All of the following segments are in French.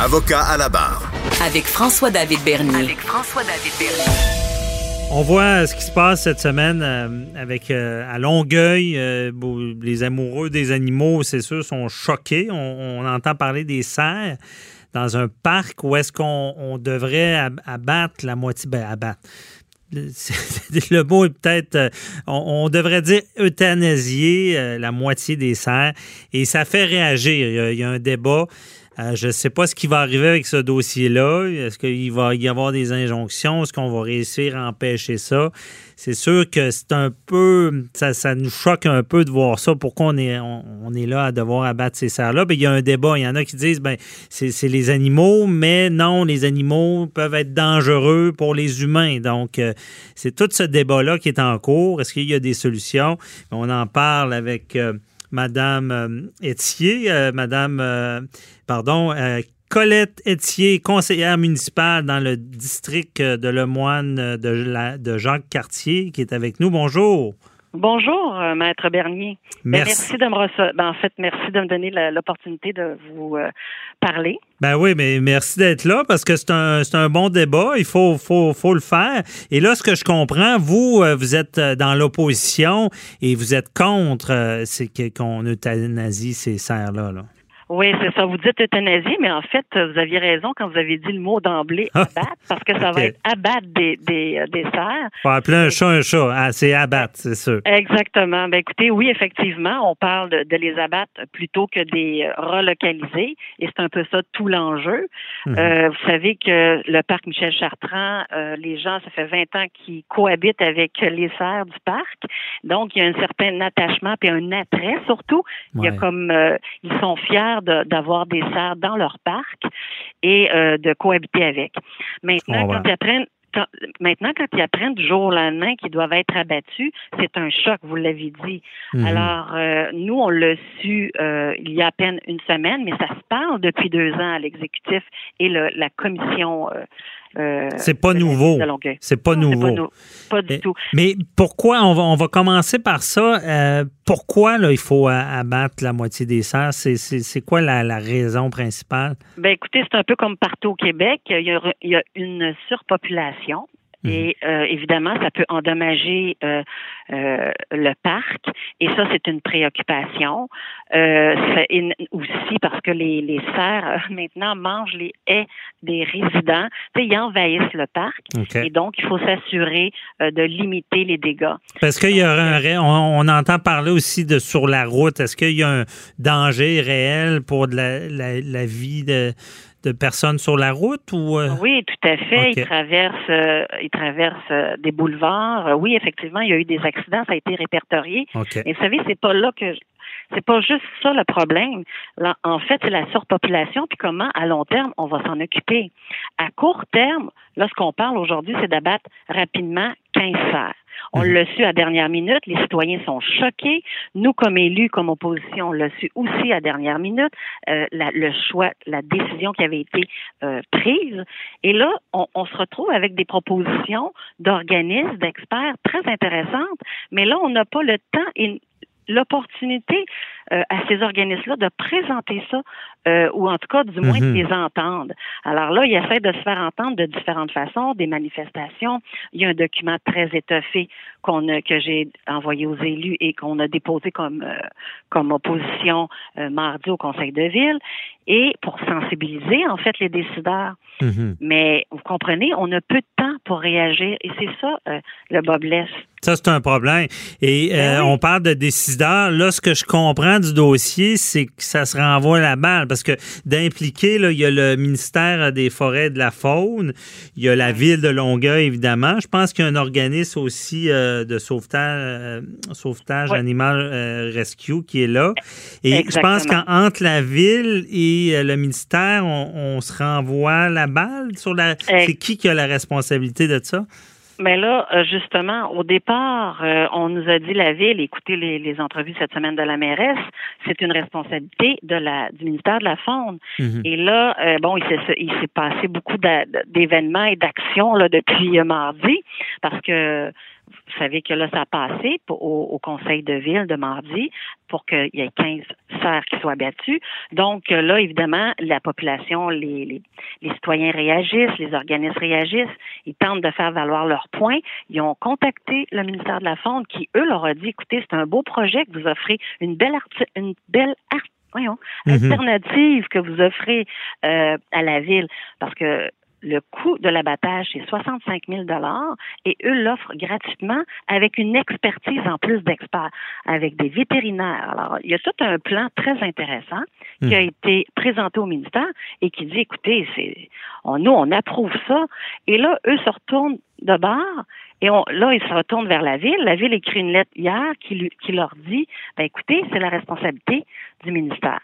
Avocat à la barre. Avec François-David Bernier. Avec François-David Bernier. On voit ce qui se passe cette semaine euh, avec euh, à Longueuil. euh, les amoureux des animaux, c'est sûr, sont choqués. On, on entend parler des cerfs dans un parc où est-ce qu'on on devrait ab- abattre la moitié. Ben, abattre. Le- mot est peut-être. on, on devrait dire euthanasier la moitié des cerfs. Et ça fait réagir. Il y a, il y a un débat. Euh, je ne sais pas ce qui va arriver avec ce dossier-là. Est-ce qu'il va y avoir des injonctions? Est-ce qu'on va réussir à empêcher ça? C'est sûr que c'est un peu. Ça, nous choque un peu de voir ça. Pourquoi on est, on, est là à devoir abattre ces serres-là? Ben, il y a un débat. Il y en a qui disent ben c'est les animaux, mais non, les animaux peuvent être dangereux pour les humains. Donc, euh, c'est tout ce débat-là qui est en cours. Est-ce qu'il y a des solutions? On en parle avec. euh, Madame euh, Etier, euh, Madame, euh, pardon, Colette Etier, conseillère municipale dans le district de Lemoine de, de Jacques Cartier, qui est avec nous. Bonjour. Bonjour, euh, Maître Bernier. Ben, Merci. merci de me recevoir. Ben, en fait, merci de me donner l'opportunité de vous euh, parler. Ben oui, mais merci d'être là parce que c'est un, c'est un bon débat. Il faut, faut, faut le faire. Et là, ce que je comprends, vous, euh, vous êtes dans l'opposition et vous êtes contre qu'on euthanasie ces serres-là. Là. Oui, c'est ça. Vous dites euthanasie, mais en fait, vous aviez raison quand vous avez dit le mot d'emblée, abattre, parce que ça va être abattre des, des, euh, des cerfs. Faut appeler un chat un chat. Ah, c'est abattre, c'est sûr. Exactement. Ben écoutez, oui, effectivement, on parle de, de les abattre plutôt que des relocaliser, et c'est un peu ça tout l'enjeu. Mhm. Euh, vous savez que le parc Michel Chartrand, euh, les gens, ça fait 20 ans qu'ils cohabitent avec les serres du parc, donc il y a un certain attachement puis un attrait surtout. Il y a comme euh, ils sont fiers d'avoir des serres dans leur parc et euh, de cohabiter avec. Maintenant, quand ils apprennent quand- maintenant, quand ils apprennent du jour au lendemain qu'ils doivent être abattus, c'est un choc, vous l'avez dit. Mhm. Alors, euh, nous, on l'a su euh, il y a à peine une semaine, mais ça se parle depuis deux ans à l'exécutif et le- la commission. euh, euh, C'est pas nouveau. C'est pas nouveau. nou- Pas du Mais- tout. Mais pourquoi, on va, on va commencer par ça, euh, pourquoi là, il faut a- abattre la moitié des serres? C'est, quoi la, la raison principale? Ben écoutez, c'est un peu comme partout au Québec. Il y a, il y a une surpopulation. Mhm. Et euh, évidemment, ça peut endommager euh, euh, le parc. Et ça, c'est une préoccupation. Euh, c'est une- aussi parce que les, les cerfs, euh, maintenant, mangent les haies des résidents. Tu sais, ils envahissent le parc. Et donc, il faut s'assurer euh, de limiter les dégâts. Parce qu'il y a un, ré- on, on entend parler aussi de sur la route. Est-ce qu'il y a un danger réel pour de la, la- la vie de, de personnes sur la route ou euh, Oui, tout à fait. Ils traversent, euh, ils traversent euh, des boulevards. Oui, effectivement, il y a eu des accidents, ça a été répertorié. Mais vous savez, c'est pas là que c'est pas juste ça le problème. Là, en fait, c'est la surpopulation, puis comment à long terme on va s'en occuper. À court terme, là, ce qu'on parle aujourd'hui, c'est d'abattre rapidement 15 cerfs. On Mhm. l'a su à dernière minute, les citoyens sont choqués. Nous, comme élus, comme opposition, on l'a su aussi à dernière minute, euh, la- le choix, la décision qui avait été euh, prise. Et là, on, on se retrouve avec des propositions d'organismes, d'experts très intéressantes, mais là, on n'a pas le temps et l'opportunité euh, à ces organismes-là de présenter ça, euh, ou en tout cas, du moins, Mhm. de les entendre. Alors là, ils essaient de se faire entendre de différentes façons, des manifestations. Il y a un document très étoffé qu'on a, que j'ai envoyé aux élus et qu'on a déposé comme, euh, comme opposition mardi au Conseil de ville, et pour sensibiliser, en fait, les décideurs. Mhm. Mais vous comprenez, on a peu de temps pour réagir, et c'est ça, le bas blesse. Ça, c'est un problème. Et Ben oui. on parle de décideurs. Là, ce que je comprends du dossier, c'est que ça se renvoie la balle. Parce que d'impliquer, il y a le ministère des Forêts et de la Faune, il y a la ville de Longueuil, évidemment. Je pense qu'il y a un organisme aussi euh, de sauvetage, euh, sauvetage Oui. animal euh, rescue qui est là. Et je pense qu'entre la ville et le ministère, on, on se renvoie la balle sur la. C'est qui qui a la responsabilité de ça? Mais là, euh, justement, au départ, euh, on nous a dit la ville, écoutez les, les entrevues cette semaine de la mairesse, c'est une responsabilité de la du ministère de la Faune. Mhm. Et là, euh, bon, il s'est il s'est passé beaucoup d'événements et d'actions là depuis mardi, parce que vous savez que là, ça a passé au, conseil de ville de mardi pour qu'il y ait 15 serres qui soient battues. Donc là, évidemment, la population, les, les, citoyens réagissent, les organismes réagissent, ils tentent de faire valoir leurs points. Ils ont contacté le ministère de la Faune qui, eux, leur a dit, écoutez, c'est un beau projet que vous offrez, une belle, une belle mhm. alternative que vous offrez euh, à la ville. Parce que le coût de l'abattage, c'est 65 000 et eux l'offrent gratuitement avec une expertise en plus d'experts, avec des vétérinaires. Alors, il y a tout un plan très intéressant qui a hmm. été présenté au ministère et qui dit, écoutez, c'est, nous, on approuve ça. Et là, eux se retournent de bord et on, là, ils se retournent vers la ville. La ville écrit une lettre hier qui, qui leur dit, ben, écoutez, c'est la responsabilité du ministère.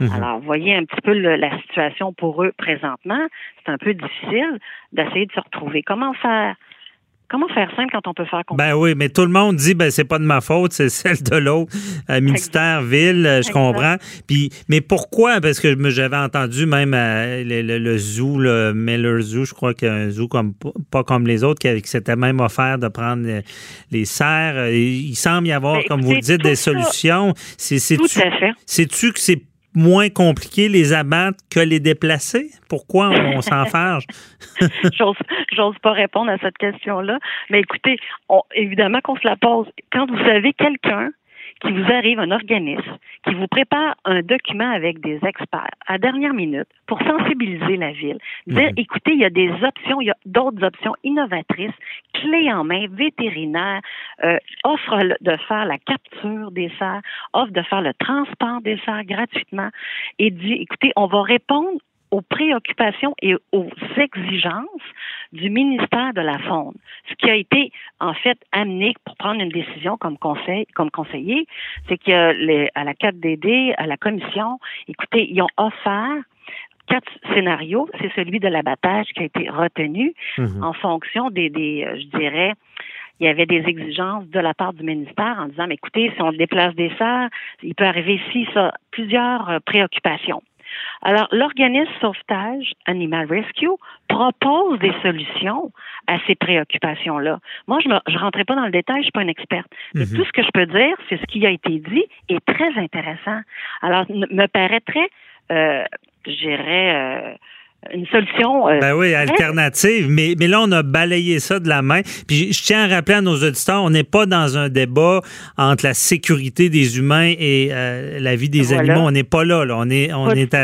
Mhm. Alors, voyez un petit peu la situation pour eux présentement. C'est un peu difficile d'essayer de se retrouver. Comment faire? Comment faire simple quand on peut faire Ben oui, mais tout le monde dit ben c'est pas de ma faute, c'est celle de l'autre, euh, ministère, ville, euh, je comprends. Puis mais pourquoi? Parce que j'avais entendu même euh, le, zoo, le Miller Zoo, je crois qu'un zoo comme pas comme les autres, qui, s'était même offert de prendre les, serres. Il semble y avoir, ben, comme vous le dites, des solutions. C'est tout à fait. Sais-tu que c'est moins compliqué les abattre que les déplacer? Pourquoi on s'enfarge? J'ose pas répondre à cette question-là. Mais écoutez, évidemment qu'on se la pose. Quand vous avez quelqu'un qui vous arrive un organisme qui vous prépare un document avec des experts à dernière minute pour sensibiliser la ville. Dire, mhm. écoutez, il y a des options, il y a d'autres options innovatrices, clés en main, vétérinaires, euh, offre de faire la capture des serres, offre de faire le transport des serres gratuitement et dit, écoutez, on va répondre aux préoccupations et aux exigences du ministère de la Faune. Ce qui a été en fait amené pour prendre une décision comme conseil, comme conseiller, c'est qu'à la 4DD, à la commission, écoutez, ils ont offert quatre scénarios. C'est celui de l'abattage qui a été retenu mhm. en fonction des, des, euh, je dirais, il y avait des exigences de la part du ministère en disant, mais écoutez, si on déplace des serres, il peut arriver ici ça, plusieurs euh, préoccupations. Alors, l'organisme sauvetage Animal Rescue propose des solutions à ces préoccupations-là. Moi, je ne rentrais pas dans le détail, je suis pas une experte. Mais mhm. tout ce que je peux dire, c'est ce qui a été dit est très intéressant. Alors, me paraîtrait, euh, je dirais, euh, une solution. Euh, ben oui, alternative. Mais, mais là, on a balayé ça de la main. Puis je tiens à rappeler à nos auditeurs, on n'est pas dans un débat entre la sécurité des humains et euh, la vie des animaux. On n'est pas là. là. On est, on est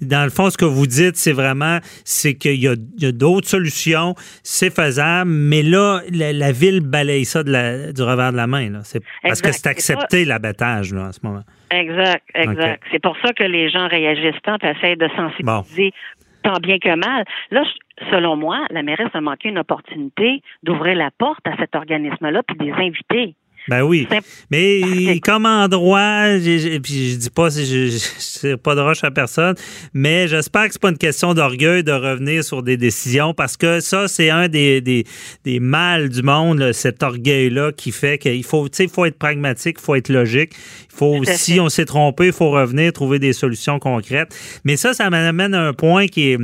dans le fond, ce que vous dites, c'est vraiment, c'est qu'il y a, a d'autres solutions, c'est faisable, mais là, la, ville balaye ça de la, du revers de la main. Là. C'est, parce que c'est accepté l'abattage là, en ce moment. Exact, exact. C'est pour ça que les gens réagissent tant essayent de sensibiliser tant bien que mal. Là, selon moi, la mairesse a manqué une opportunité d'ouvrir la porte à cet organisme-là puis des inviter. Ben oui. Mais comme endroit, puis je dis pas, je, ne pas de roche à personne, mais j'espère que c'est pas une question d'orgueil de revenir sur des décisions parce que ça, c'est un des, des, des mâles du monde, cet orgueil-là qui fait qu'il faut, tu sais, faut être pragmatique, il faut être logique. Il faut, si on s'est trompé, il faut revenir, trouver des solutions concrètes. Mais ça, ça m'amène à un point qui est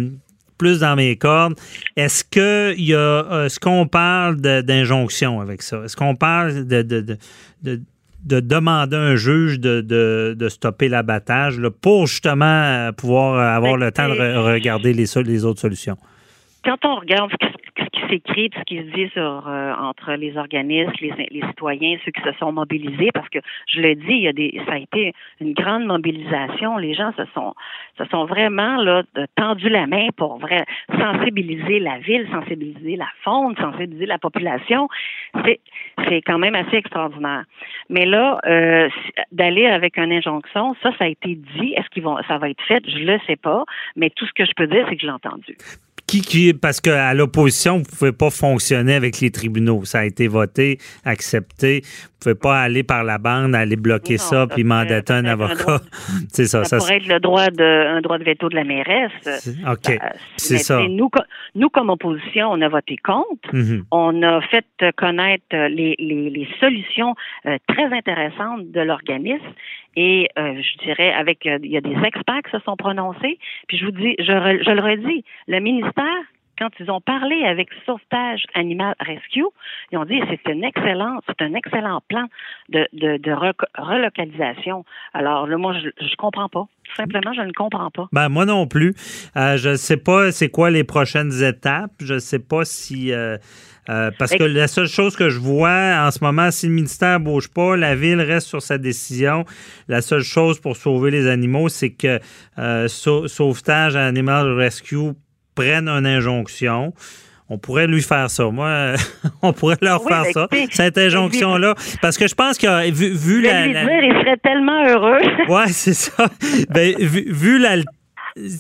plus dans mes cordes. Est-ce que y a, euh, est-ce qu'on parle d'injonction avec ça? Est-ce qu'on parle de, de, de, de demander à un juge de, de, stopper l'abattage pour justement euh, pouvoir avoir le temps de regarder les, autres solutions? Quand on regarde ce s'écrit, ce qui se dit sur euh, entre les organismes, les, les, citoyens, ceux qui se sont mobilisés, parce que je le dis, il y a des, ça a été une grande mobilisation. Les gens se sont, se sont vraiment là tendu la main pour vrai sensibiliser la ville, sensibiliser la faune, sensibiliser la population. C'est, c'est quand même assez extraordinaire. Mais là, euh, d'aller avec une injonction, ça, ça a été dit. Est-ce qu'ils vont, ça va être fait? Je le sais pas. Mais tout ce que je peux dire, c'est que je l'ai entendu qui, qui parce qu'à l'opposition, vous ne pouvez pas fonctionner avec les tribunaux. Ça a été voté, accepté. Vous ne pouvez pas aller par la bande, aller bloquer ça, puis mandater un avocat. C'est ça. Ça, pourrait être le droit de, un droit de veto de la mairesse. OK. Euh, c'est ça. Nous, nous, comme opposition, on a voté contre. Mm-hmm. On a fait connaître les, les, les solutions euh, très intéressantes de l'organisme. Et euh, je dirais, avec il y a des experts qui se sont prononcés. Puis je vous dis, je, je le redis, le ministère quand ils ont parlé avec Sauvetage Animal Rescue, ils ont dit c'est un excellent, c'est un excellent plan de, de, relocalisation. Alors là, moi, je, je comprends pas. simplement, je ne comprends pas. Ben, moi non plus. Euh, je ne sais pas c'est quoi les prochaines étapes. Je ne sais pas si euh, euh, parce que la seule chose que je vois en ce moment, si le ministère ne bouge pas, la ville reste sur sa décision. La seule chose pour sauver les animaux, c'est que Sauvetage Animal Rescue prenne une injonction. On pourrait lui faire ça. Moi, on pourrait leur faire ça, cette injonction-là. Parce que je pense que vu, vu la, Dire, il serait tellement heureux. ouais, c'est ça. Ben, vu, vu la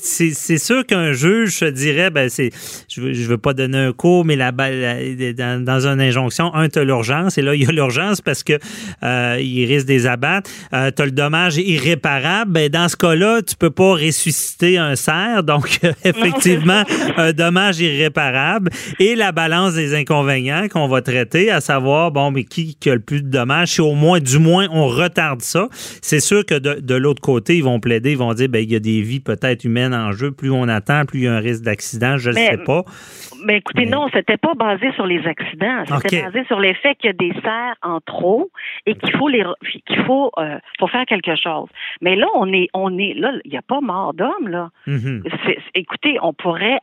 c'est sûr qu'un juge se dirait, ben c'est, je veux, veux pas donner un cours, mais la, dans, dans une injonction, un, tu as l'urgence, et là, il y a l'urgence parce que euh, il risque des abattre. Euh, tu as le dommage irréparable. Ben, dans ce cas-là, tu peux pas ressusciter un cerf, donc effectivement, un dommage irréparable. Et la balance des inconvénients qu'on va traiter, à savoir, bon, mais qui, qui a le plus de dommages, si au moins, du moins, on retarde ça. C'est sûr que de, de l'autre côté, ils vont plaider, ils vont dire, ben, il y a des vies peut-être humaine en jeu. Plus on attend, plus il y a un risque d'accident. Je ne sais pas. Mais écoutez, non, non, c'était pas basé sur les accidents. C'était basé sur les faits qu'il y a des serres en trop et qu'il faut les qu'il faut, euh, faire quelque chose. Mais là, on est on est là, il n'y a pas mort d'homme là. Mm-hmm. Écoutez, on pourrait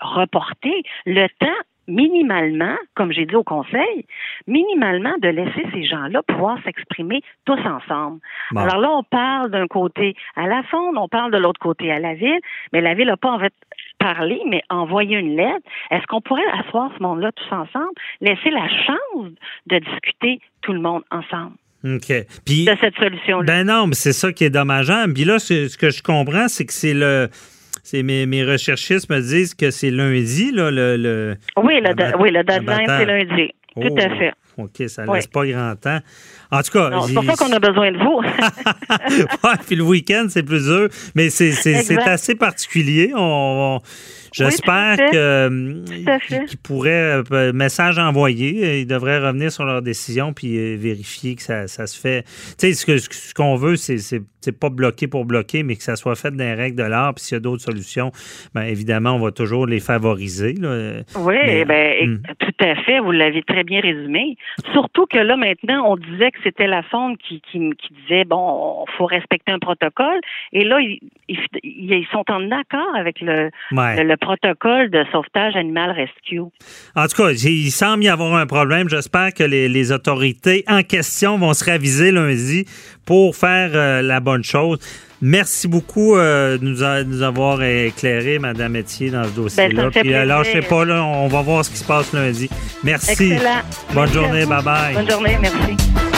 reporter le temps minimalement, comme j'ai dit au conseil, minimalement de laisser ces gens-là pouvoir s'exprimer tous ensemble. Alors là, on parle d'un côté à la fonde, on parle de l'autre côté à la ville, mais la ville n'a pas en fait parler, mais envoyer une lettre. Est-ce qu'on pourrait asseoir ce monde-là tous ensemble, laisser la chance de discuter tout le monde ensemble? OK. Puis, de cette solution-là. Ben non, mais c'est ça qui est dommageable. Puis là, ce que je comprends, c'est que c'est le c'est mes, mes recherchistes me disent que c'est lundi, là, le, le Oui, le, oui, le deadline, c'est lundi. Tout à oh, fait. OK, ça ne laisse pas grand temps. En tout cas. C'est pour ça qu'on a besoin de vous. ouais, puis le week-end, c'est plus dur. Mais c'est assez particulier. on J'espère que qu'ils pourraient, euh, message envoyé, ils devraient revenir sur leur décision puis euh, vérifier que ça, ça se fait. Tu sais, ce qu'on ce qu'on veut, c'est pas bloquer pour bloquer, mais que ça soit fait dans les règles de l'art. Puis s'il y a d'autres solutions, bien évidemment, on va toujours les favoriser. Là. Oui, ben, hmm. tout à fait. Vous l'avez très bien résumé. Surtout que là, maintenant, on disait que c'était la fonte qui, qui, qui disait, bon, il faut respecter un protocole. Et là, ils, ils, sont en accord avec le, le protocole de sauvetage animal rescue. En tout cas, il semble y avoir un problème. J'espère que les, autorités en question vont se raviser lundi pour faire euh, la bonne chose. Merci beaucoup euh, de nous, avoir éclairé, Madame Etier, dans ce dossier-là. Ben, Puis alors, je sais pas, là, on va voir ce qui se passe lundi. Merci. Excellent. Bonne journée. Bye bye. Bonne journée. Merci.